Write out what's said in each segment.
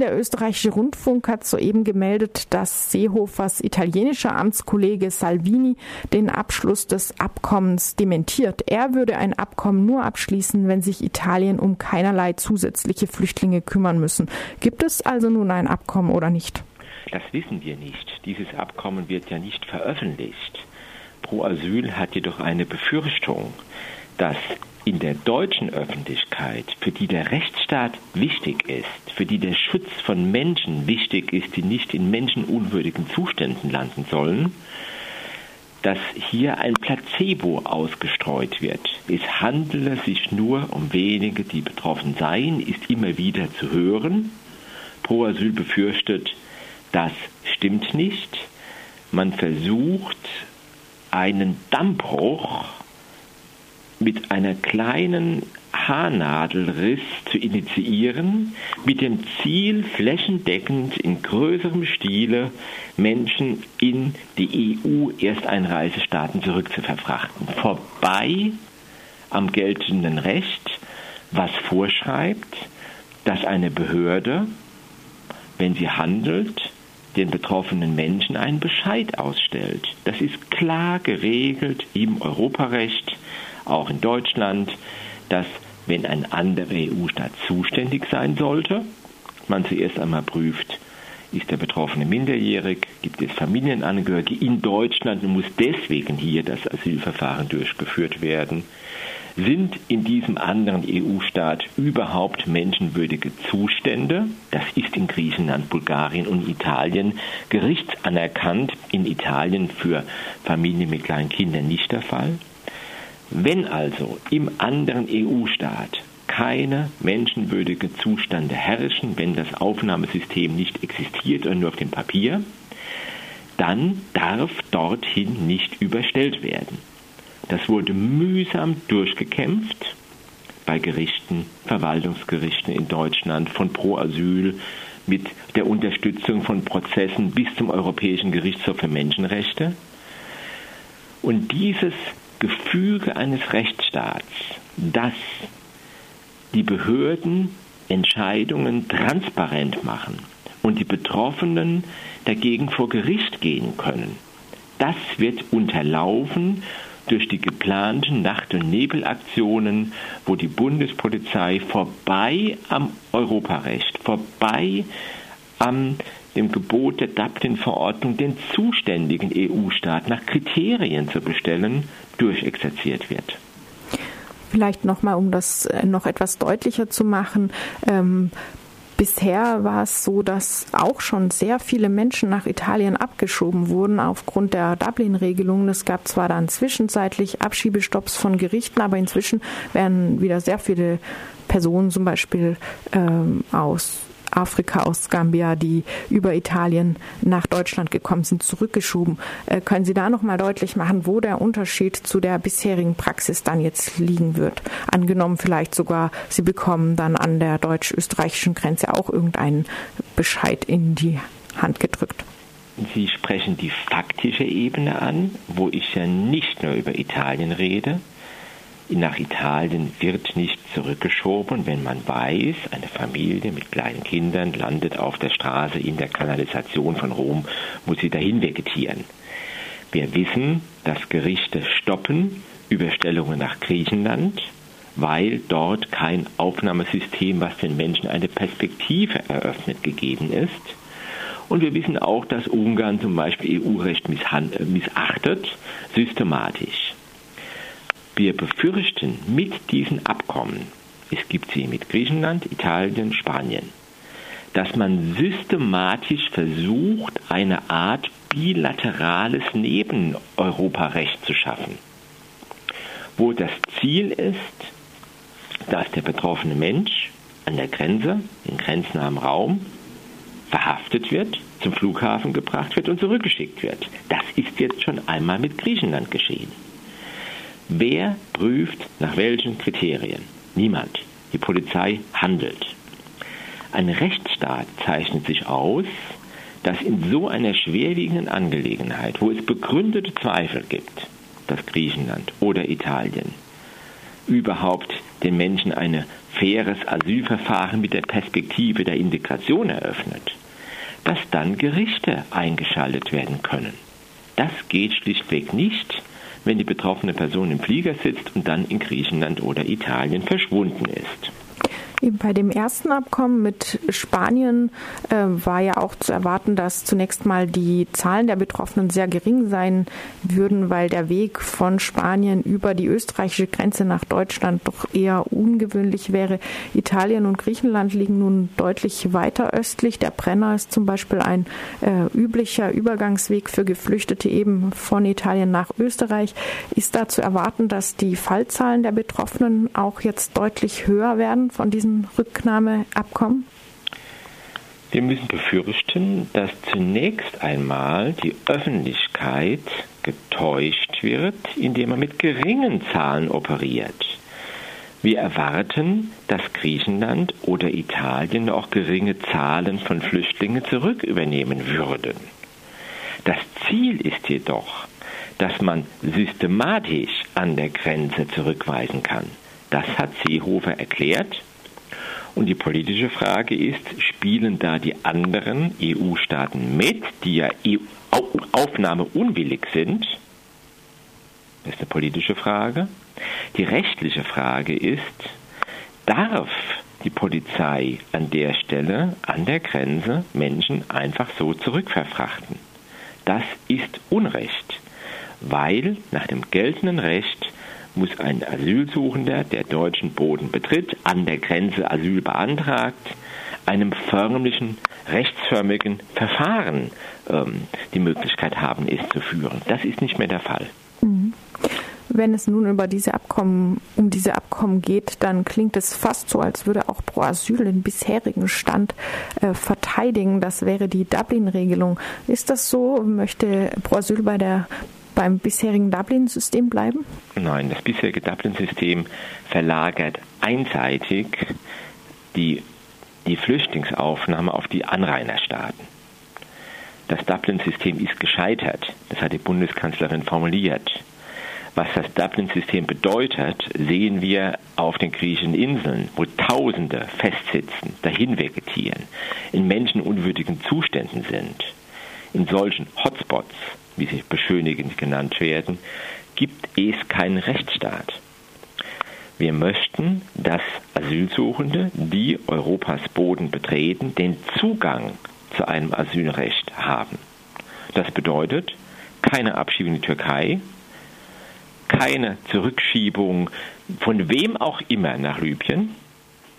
Der österreichische Rundfunk hat soeben gemeldet, dass Seehofers italienischer Amtskollege Salvini den Abschluss des Abkommens dementiert. Er würde ein Abkommen nur abschließen, wenn sich Italien um keinerlei zusätzliche Flüchtlinge kümmern müssen. Gibt es also nun ein Abkommen oder nicht? Das wissen wir nicht. Dieses Abkommen wird ja nicht veröffentlicht. Pro Asyl hat jedoch eine Befürchtung, dass in der deutschen Öffentlichkeit, für die der Rechtsstaat wichtig ist, für die der Schutz von Menschen wichtig ist, die nicht in menschenunwürdigen Zuständen landen sollen, dass hier ein Placebo ausgestreut wird. Es handele sich nur um wenige, die betroffen seien, ist immer wieder zu hören. Pro Asyl befürchtet, das stimmt nicht. Man versucht, einen Dammbruch mit einer kleinen Haarnadelriss zu initiieren, mit dem Ziel, flächendeckend in größerem Stile Menschen in die EU-Ersteinreisestaaten zurückzuverfrachten. Vorbei am geltenden Recht, was vorschreibt, dass eine Behörde, wenn sie handelt, den betroffenen Menschen einen Bescheid ausstellt. Das ist klar geregelt im Europarecht auch in Deutschland, dass wenn ein anderer EU-Staat zuständig sein sollte, man zuerst einmal prüft, ist der Betroffene minderjährig, gibt es Familienangehörige in Deutschland und muss deswegen hier das Asylverfahren durchgeführt werden. Sind in diesem anderen EU-Staat überhaupt menschenwürdige Zustände? Das ist in Griechenland, Bulgarien und Italien gerichtsanerkannt, in Italien für Familien mit kleinen Kindern nicht der Fall. Wenn also im anderen EU-Staat keine menschenwürdige Zustände herrschen, wenn das Aufnahmesystem nicht existiert oder nur auf dem Papier, dann darf dorthin nicht überstellt werden. Das wurde mühsam durchgekämpft bei Gerichten, Verwaltungsgerichten in Deutschland von Pro Asyl mit der Unterstützung von Prozessen bis zum Europäischen Gerichtshof für Menschenrechte. Und dieses Gefüge eines Rechtsstaats, dass die Behörden Entscheidungen transparent machen und die Betroffenen dagegen vor Gericht gehen können, das wird unterlaufen durch die geplanten Nacht- und Nebelaktionen, wo die Bundespolizei vorbei am Europarecht, vorbei am dem Gebot der Dublin-Verordnung den zuständigen EU-Staat nach Kriterien zu bestellen, durchexerziert wird. Vielleicht nochmal, um das äh, noch etwas deutlicher zu machen. Ähm, Bisher war es so, dass auch schon sehr viele Menschen nach Italien abgeschoben wurden aufgrund der Dublin-Regelungen. Es gab zwar dann zwischenzeitlich Abschiebestopps von Gerichten, aber inzwischen werden wieder sehr viele Personen zum Beispiel ähm, aus Afrika, aus Gambia, die über Italien nach Deutschland gekommen sind, zurückgeschoben. Äh, können Sie da noch mal deutlich machen, wo der Unterschied zu der bisherigen Praxis dann jetzt liegen wird? Angenommen vielleicht sogar, Sie bekommen dann an der deutsch-österreichischen Grenze auch irgendeinen Bescheid in die Hand gedrückt. Sie sprechen die faktische Ebene an, wo ich ja nicht nur über Italien rede, nach Italien wird nicht zurückgeschoben, wenn man weiß, eine Familie mit kleinen Kindern landet auf der Straße in der Kanalisation von Rom, muss sie dahin vegetieren. Wir wissen, dass Gerichte stoppen Überstellungen nach Griechenland, weil dort kein Aufnahmesystem, was den Menschen eine Perspektive eröffnet, gegeben ist. Und wir wissen auch, dass Ungarn zum Beispiel EU-Recht missachtet, systematisch. Wir befürchten mit diesen Abkommen, es gibt sie mit Griechenland, Italien, Spanien, dass man systematisch versucht, eine Art bilaterales Neben-Europarecht zu schaffen, wo das Ziel ist, dass der betroffene Mensch an der Grenze, in grenznahem Raum, verhaftet wird, zum Flughafen gebracht wird und zurückgeschickt wird. Das ist jetzt schon einmal mit Griechenland geschehen. Wer prüft nach welchen Kriterien? Niemand. Die Polizei handelt. Ein Rechtsstaat zeichnet sich aus, dass in so einer schwerwiegenden Angelegenheit, wo es begründete Zweifel gibt, dass Griechenland oder Italien überhaupt den Menschen eine faires Asylverfahren mit der Perspektive der Integration eröffnet, dass dann Gerichte eingeschaltet werden können. Das geht schlichtweg nicht, wenn die betroffene Person im Flieger sitzt und dann in Griechenland oder Italien verschwunden ist. Bei dem ersten Abkommen mit Spanien äh, war ja auch zu erwarten, dass zunächst mal die Zahlen der Betroffenen sehr gering sein würden, weil der Weg von Spanien über die österreichische Grenze nach Deutschland doch eher ungewöhnlich wäre. Italien und Griechenland liegen nun deutlich weiter östlich. Der Brenner ist zum Beispiel ein äh, üblicher Übergangsweg für Geflüchtete eben von Italien nach Österreich. Ist da zu erwarten, dass die Fallzahlen der Betroffenen auch jetzt deutlich höher werden von diesen diesem Rücknahmeabkommen? Wir müssen befürchten, dass zunächst einmal die Öffentlichkeit getäuscht wird, indem man mit geringen Zahlen operiert. Wir erwarten, dass Griechenland oder Italien auch geringe Zahlen von Flüchtlingen zurückübernehmen würden. Das Ziel ist jedoch, dass man systematisch an der Grenze zurückweisen kann. Das hat Seehofer erklärt und die politische Frage ist, spielen da die anderen EU-Staaten mit, die ja e aufnahmeunwillig sind? Das ist eine politische Frage. Die rechtliche Frage ist, darf die Polizei an der Stelle, an der Grenze, Menschen einfach so zurückverfrachten? Das ist Unrecht, weil nach dem geltenden Recht muss ein Asylsuchender, der deutschen Boden betritt, an der Grenze Asyl beantragt, einem förmlichen, rechtsförmigen Verfahren ähm, die Möglichkeit haben, es zu führen. Das ist nicht mehr der Fall. Mhm. Wenn es nun über diese Abkommen, um diese Abkommen geht, dann klingt es fast so, als würde auch Pro Asyl den bisherigen Stand äh, verteidigen. Das wäre die Dublin-Regelung. Ist das so? Möchte Pro Asyl bei der beim bisherigen Dublin-System bleiben? Nein, das bisherige Dublin-System verlagert einseitig die, die Flüchtlingsaufnahme auf die Anrainerstaaten. Das Dublin-System ist gescheitert, das hat die Bundeskanzlerin formuliert. Was das Dublin-System bedeutet, sehen wir auf den griechischen Inseln, wo Tausende festsitzen, dahin vegetieren, in menschenunwürdigen Zuständen sind. In solchen Hotspots wie sie beschönigend genannt werden, gibt es keinen Rechtsstaat. Wir möchten, dass Asylsuchende, die Europas Boden betreten, den Zugang zu einem Asylrecht haben. Das bedeutet keine Abschiebung in die Türkei, keine Zurückschiebung von wem auch immer nach Libyen,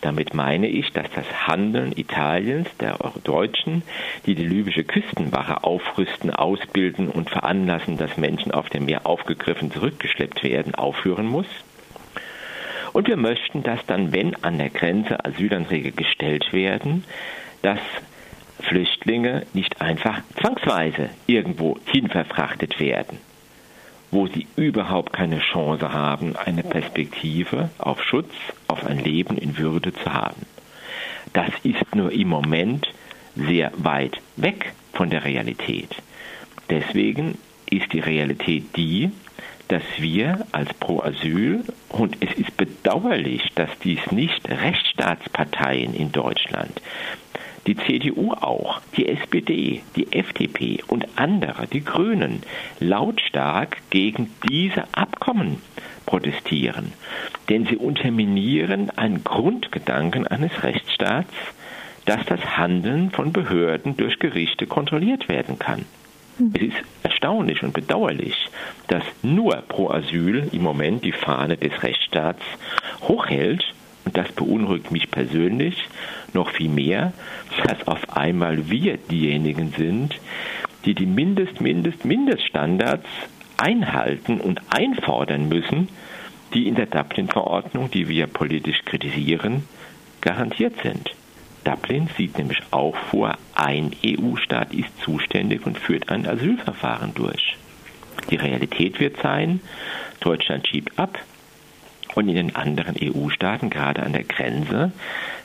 damit meine ich, dass das Handeln Italiens, der Deutschen, die die libysche Küstenwache aufrüsten, ausbilden und veranlassen, dass Menschen auf dem Meer aufgegriffen zurückgeschleppt werden, aufhören muss. Und wir möchten, dass dann, wenn an der Grenze Asylanträge gestellt werden, dass Flüchtlinge nicht einfach zwangsweise irgendwo hin verfrachtet werden wo sie überhaupt keine Chance haben, eine Perspektive auf Schutz, auf ein Leben in Würde zu haben. Das ist nur im Moment sehr weit weg von der Realität. Deswegen ist die Realität die, dass wir als Pro Asyl, und es ist bedauerlich, dass dies nicht Rechtsstaatsparteien in Deutschland, die CDU auch, die SPD, die FDP und andere, die Grünen, lautstark gegen diese Abkommen protestieren. Denn sie unterminieren einen Grundgedanken eines Rechtsstaats, dass das Handeln von Behörden durch Gerichte kontrolliert werden kann. Hm. Es ist erstaunlich und bedauerlich, dass nur Pro Asyl im Moment die Fahne des Rechtsstaats hochhält und das beunruhigt mich persönlich noch viel mehr, dass auf einmal wir diejenigen sind, die die Mindest, Mindest, Mindeststandards einhalten und einfordern müssen, die in der Dublin-Verordnung, die wir politisch kritisieren, garantiert sind. Dublin sieht nämlich auch vor, ein EU-Staat ist zuständig und führt ein Asylverfahren durch. Die Realität wird sein, Deutschland schiebt ab, und in den anderen EU-Staaten, gerade an der Grenze,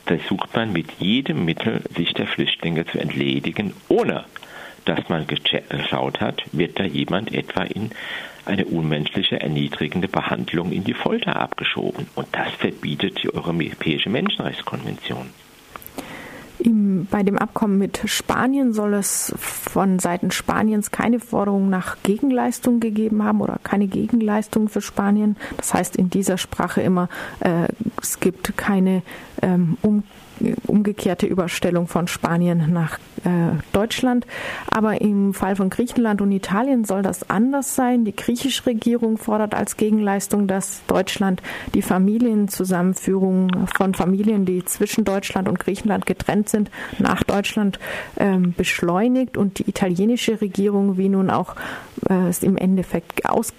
versucht man mit jedem Mittel, sich der Flüchtlinge zu entledigen, ohne dass man geschaut hat, wird da jemand etwa in eine unmenschliche, erniedrigende Behandlung in die Folter abgeschoben. Und das verbietet die Europäische Menschenrechtskonvention. Im, bei dem Abkommen mit Spanien soll es von Seiten Spaniens keine Forderung nach Gegenleistung gegeben haben oder keine Gegenleistung für Spanien. Das heißt in dieser Sprache immer, äh, es gibt keine ähm, um umgekehrte Überstellung von Spanien nach äh, Deutschland. Aber im Fall von Griechenland und Italien soll das anders sein. Die griechische Regierung fordert als Gegenleistung, dass Deutschland die Familienzusammenführung von Familien, die zwischen Deutschland und Griechenland getrennt sind, nach Deutschland ähm, beschleunigt und die italienische Regierung, wie nun auch äh, es im Endeffekt aus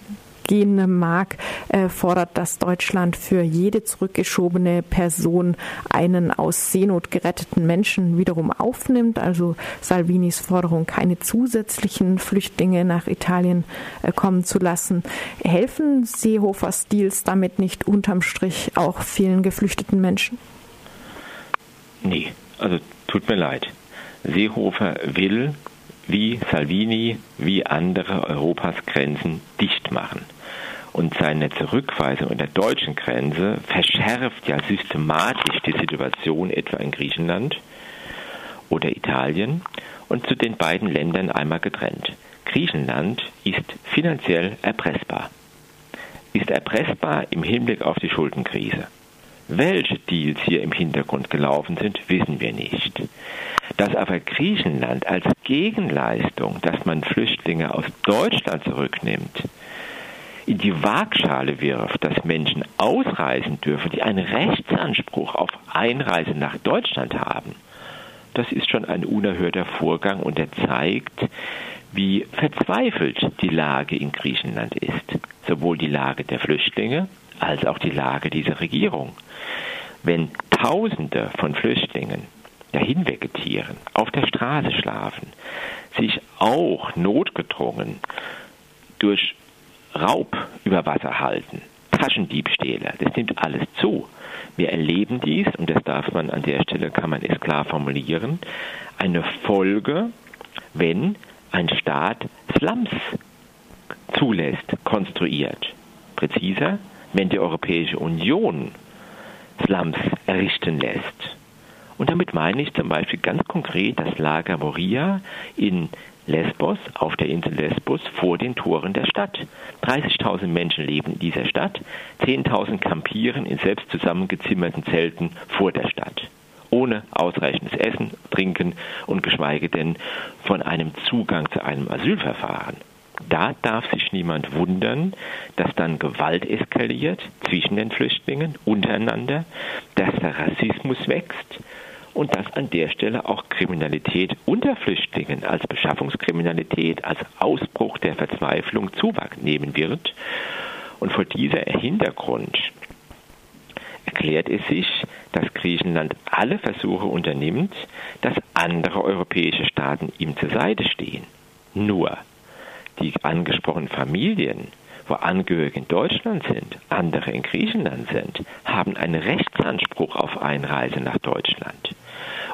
gehen mag, äh, fordert, dass Deutschland für jede zurückgeschobene Person einen aus Seenot geretteten Menschen wiederum aufnimmt. Also Salvinis Forderung, keine zusätzlichen Flüchtlinge nach Italien äh, kommen zu lassen. Helfen Seehofers Deals damit nicht unterm Strich auch vielen geflüchteten Menschen? Nee, also tut mir leid. Seehofer will wie Salvini, wie andere Europas Grenzen dicht machen und seine Zurückweisung an der deutschen Grenze verschärft ja systematisch die Situation etwa in Griechenland oder Italien und zu den beiden Ländern einmal getrennt. Griechenland ist finanziell erpressbar. Ist erpressbar im Hinblick auf die Schuldenkrise. Welche Deals hier im Hintergrund gelaufen sind, wissen wir nicht. Dass aber Griechenland als Gegenleistung, dass man Flüchtlinge aus Deutschland zurücknimmt, in die Waagschale wirft, dass Menschen ausreisen dürfen, die einen Rechtsanspruch auf Einreise nach Deutschland haben, das ist schon ein unerhörter Vorgang und er zeigt, wie verzweifelt die Lage in Griechenland ist. Sowohl die Lage der Flüchtlinge als auch die Lage dieser Regierung. Wenn Tausende von Flüchtlingen dahin vegetieren, auf der Straße schlafen, sich auch notgedrungen durch Raub über Wasser halten, Taschendiebstähle, das nimmt alles zu. Wir erleben dies, und das darf man an der Stelle, kann man es klar formulieren, eine Folge, wenn ein Staat Slums zulässt, konstruiert. Präziser, wenn die Europäische Union Slums errichten lässt. Und damit meine ich zum Beispiel ganz konkret das Lager Moria in Lesbos, auf der Insel Lesbos, vor den Toren der Stadt. 30.000 Menschen leben in dieser Stadt, 10.000 kampieren in selbst zusammengezimmerten Zelten vor der Stadt. Ohne ausreichendes Essen, Trinken und geschweige denn von einem Zugang zu einem Asylverfahren. Da darf sich niemand wundern, dass dann Gewalt eskaliert zwischen den Flüchtlingen untereinander, dass der Rassismus wächst, und dass an der Stelle auch Kriminalität unter Flüchtlingen als Beschaffungskriminalität, als Ausbruch der Verzweiflung Zuwachs nehmen wird. Und vor dieser Hintergrund erklärt es sich, dass Griechenland alle Versuche unternimmt, dass andere europäische Staaten ihm zur Seite stehen. Nur die angesprochenen Familien, wo Angehörige in Deutschland sind, andere in Griechenland sind, haben einen Rechtsanspruch auf Einreise nach Deutschland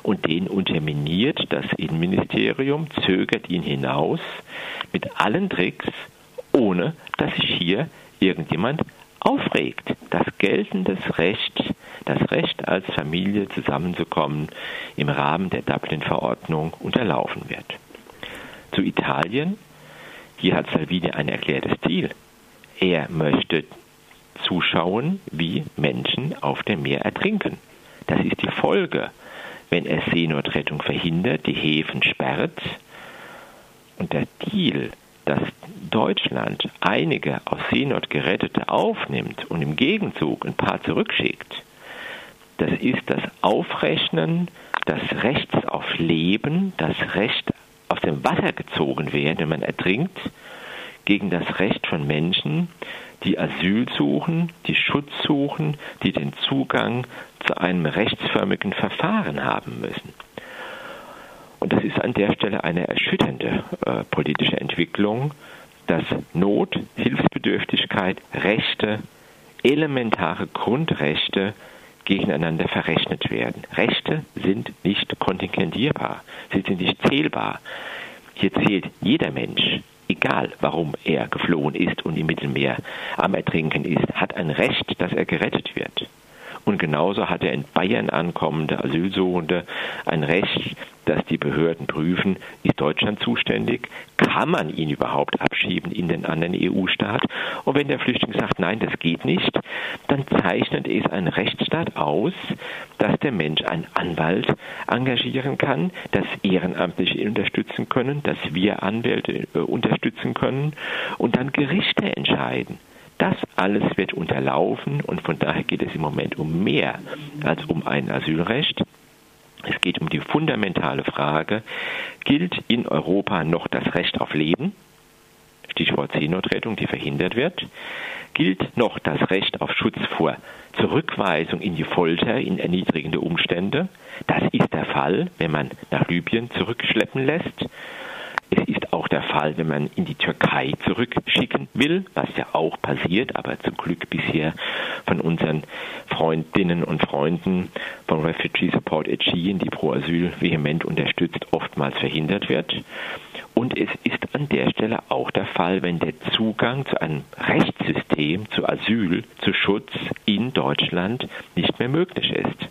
und den unterminiert das Innenministerium, zögert ihn hinaus mit allen Tricks, ohne dass sich hier irgendjemand aufregt. Das geltendes Recht, das Recht als Familie zusammenzukommen im Rahmen der Dublin-Verordnung unterlaufen wird. Zu Italien, hier hat Salvini ein erklärtes Ziel. Er möchte zuschauen, wie Menschen auf dem Meer ertrinken. Das ist die Folge wenn er Seenotrettung verhindert, die Häfen sperrt. Und der Deal, dass Deutschland einige aus Seenot Gerettete aufnimmt und im Gegenzug ein paar zurückschickt, das ist das Aufrechnen des Rechts auf Leben, das Recht aus dem Wasser gezogen werden, wenn man ertrinkt, gegen das Recht von Menschen, die Asyl suchen, die Schutz suchen, die den Zugang zu einem rechtsförmigen Verfahren haben müssen. Und das ist an der Stelle eine erschütternde äh, politische Entwicklung, dass Not, Hilfsbedürftigkeit, Rechte, elementare Grundrechte gegeneinander verrechnet werden. Rechte sind nicht kontingentierbar, sie sind nicht zählbar. Hier zählt jeder Mensch, egal warum er geflohen ist und im Mittelmeer am Ertrinken ist, hat ein Recht, dass er gerettet wird. Und genauso hat der in Bayern ankommende Asylsuchende ein Recht, dass die Behörden prüfen, ist Deutschland zuständig? Kann man ihn überhaupt abschieben in den anderen EU-Staat? Und wenn der Flüchtling sagt, nein, das geht nicht, dann zeichnet es ein Rechtsstaat aus, dass der Mensch einen Anwalt engagieren kann, dass Ehrenamtliche unterstützen können, dass wir Anwälte äh, unterstützen können und dann Gerichte entscheiden. Das alles wird unterlaufen und von daher geht es im Moment um mehr als um ein Asylrecht. Es geht um die fundamentale Frage, gilt in Europa noch das Recht auf Leben? Stichwort Seenotrettung, die verhindert wird. Gilt noch das Recht auf Schutz vor Zurückweisung in die Folter, in erniedrigende Umstände? Das ist der Fall, wenn man nach Libyen zurückschleppen lässt. Auch der Fall, wenn man in die Türkei zurückschicken will, was ja auch passiert, aber zum Glück bisher von unseren Freundinnen und Freunden von Refugee Support Aegean, die pro Asyl vehement unterstützt, oftmals verhindert wird. Und es ist an der Stelle auch der Fall, wenn der Zugang zu einem Rechtssystem, zu Asyl, zu Schutz in Deutschland nicht mehr möglich ist.